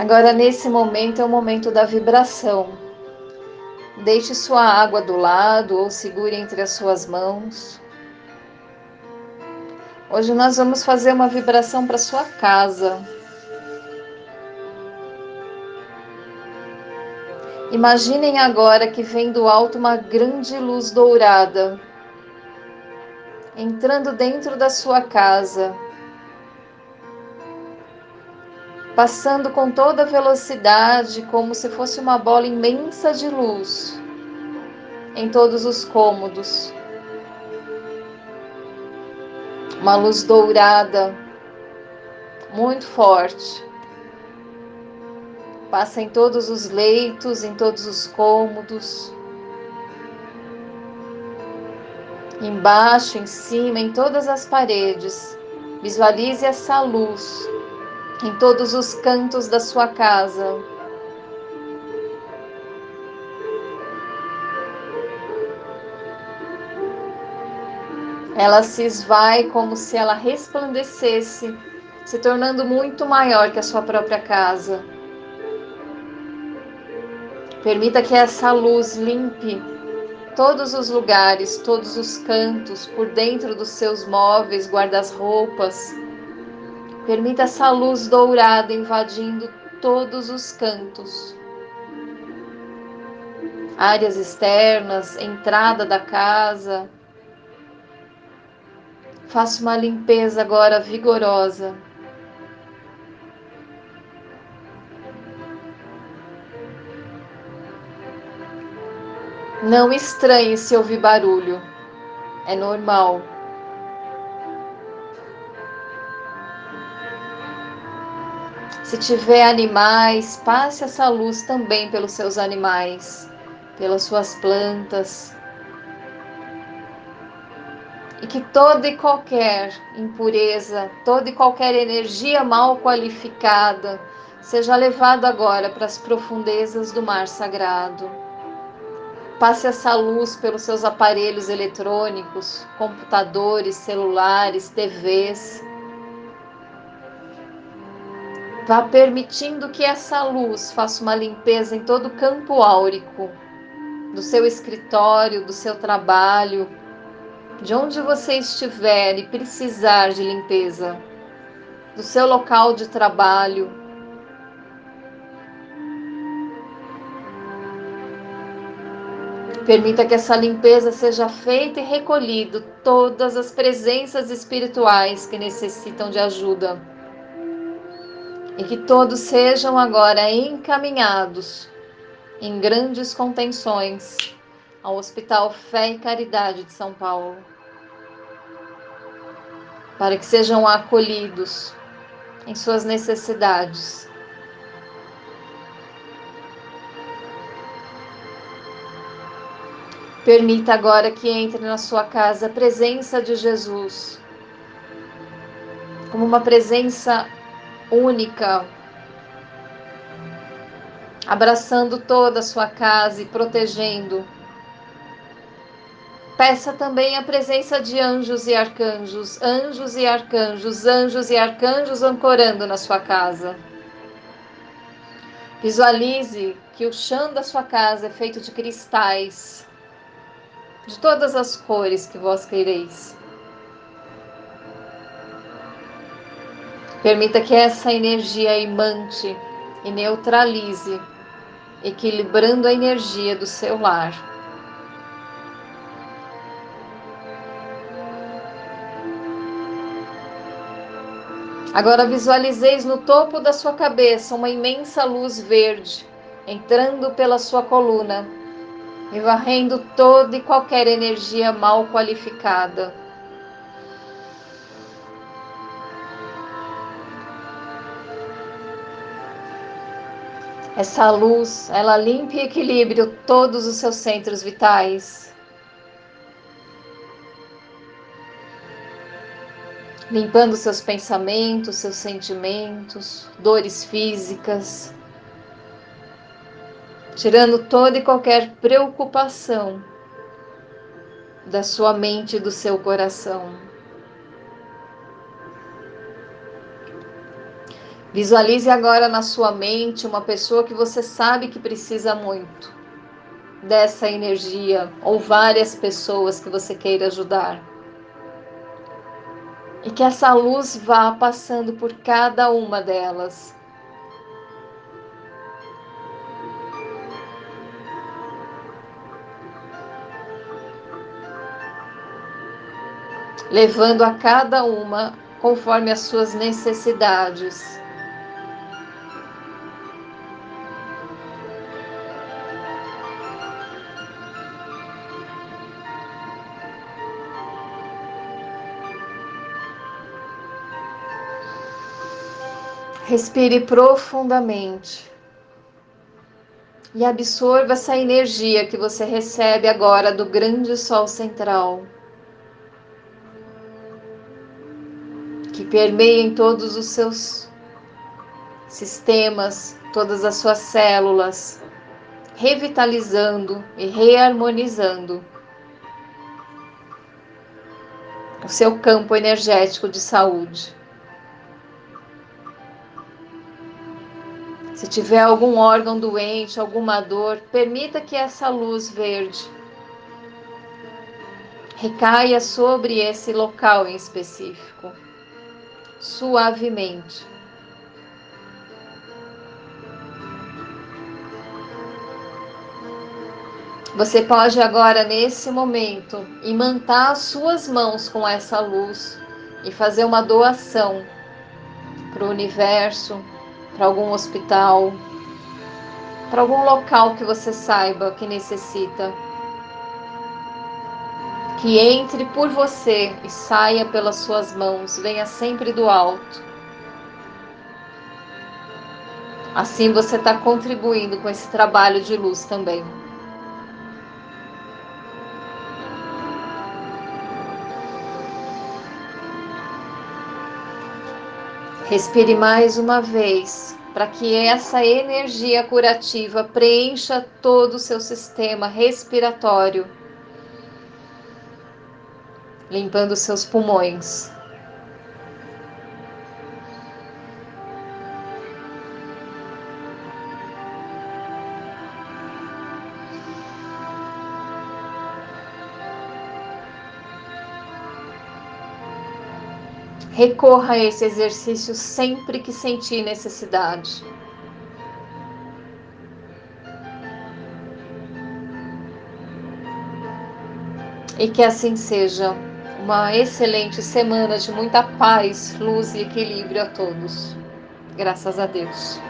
Agora, nesse momento, é o momento da vibração. Deixe sua água do lado ou segure entre as suas mãos. Hoje nós vamos fazer uma vibração para sua casa. Imaginem agora que vem do alto uma grande luz dourada entrando dentro da sua casa, passando com toda velocidade, como se fosse uma bola imensa de luz em todos os cômodos. Uma luz dourada, muito forte. Passa em todos os leitos, em todos os cômodos. Embaixo, em cima, em todas as paredes. Visualize essa luz em todos os cantos da sua casa. Ela se esvai como se ela resplandecesse, se tornando muito maior que a sua própria casa. Permita que essa luz limpe todos os lugares, todos os cantos, por dentro dos seus móveis, guardas-roupas. Permita essa luz dourada invadindo todos os cantos. Áreas externas, entrada da casa. Faça uma limpeza agora vigorosa. Não estranhe se ouvir barulho. É normal. Se tiver animais, passe essa luz também pelos seus animais, pelas suas plantas. E que toda e qualquer impureza, toda e qualquer energia mal qualificada seja levada agora para as profundezas do mar sagrado. Passe essa luz pelos seus aparelhos eletrônicos, computadores, celulares, TVs. Vá permitindo que essa luz faça uma limpeza em todo o campo áurico do seu escritório, do seu trabalho, de onde você estiver e precisar de limpeza, do seu local de trabalho, Permita que essa limpeza seja feita e recolhido todas as presenças espirituais que necessitam de ajuda. E que todos sejam agora encaminhados em grandes contenções ao Hospital Fé e Caridade de São Paulo, para que sejam acolhidos em suas necessidades. Permita agora que entre na sua casa a presença de Jesus, como uma presença única, abraçando toda a sua casa e protegendo. Peça também a presença de anjos e arcanjos, anjos e arcanjos, anjos e arcanjos ancorando na sua casa. Visualize que o chão da sua casa é feito de cristais de todas as cores que vós quereis. Permita que essa energia imante e neutralize, equilibrando a energia do seu lar. Agora visualizeis no topo da sua cabeça uma imensa luz verde entrando pela sua coluna e varrendo toda e qualquer energia mal qualificada. Essa luz, ela limpa e equilibra todos os seus centros vitais. Limpando seus pensamentos, seus sentimentos, dores físicas tirando toda e qualquer preocupação da sua mente e do seu coração. Visualize agora na sua mente uma pessoa que você sabe que precisa muito dessa energia, ou várias pessoas que você queira ajudar. E que essa luz vá passando por cada uma delas. Levando a cada uma conforme as suas necessidades. Respire profundamente e absorva essa energia que você recebe agora do grande sol central, que permeia em todos os seus sistemas, todas as suas células, revitalizando e reharmonizando o seu campo energético de saúde. Se tiver algum órgão doente, alguma dor, permita que essa luz verde recaia sobre esse local em específico, suavemente. Você pode agora, nesse momento, imantar as suas mãos com essa luz e fazer uma doação para o universo, para algum hospital, para algum local que você saiba que necessita. Que entre por você e saia pelas suas mãos, venha sempre do alto. Assim você está contribuindo com esse trabalho de luz também. Respire mais uma vez, para que essa energia curativa preencha todo o seu sistema respiratório, limpando seus pulmões. Recorra a esse exercício sempre que sentir necessidade. E que assim seja. Uma excelente semana de muita paz, luz e equilíbrio a todos. Graças a Deus.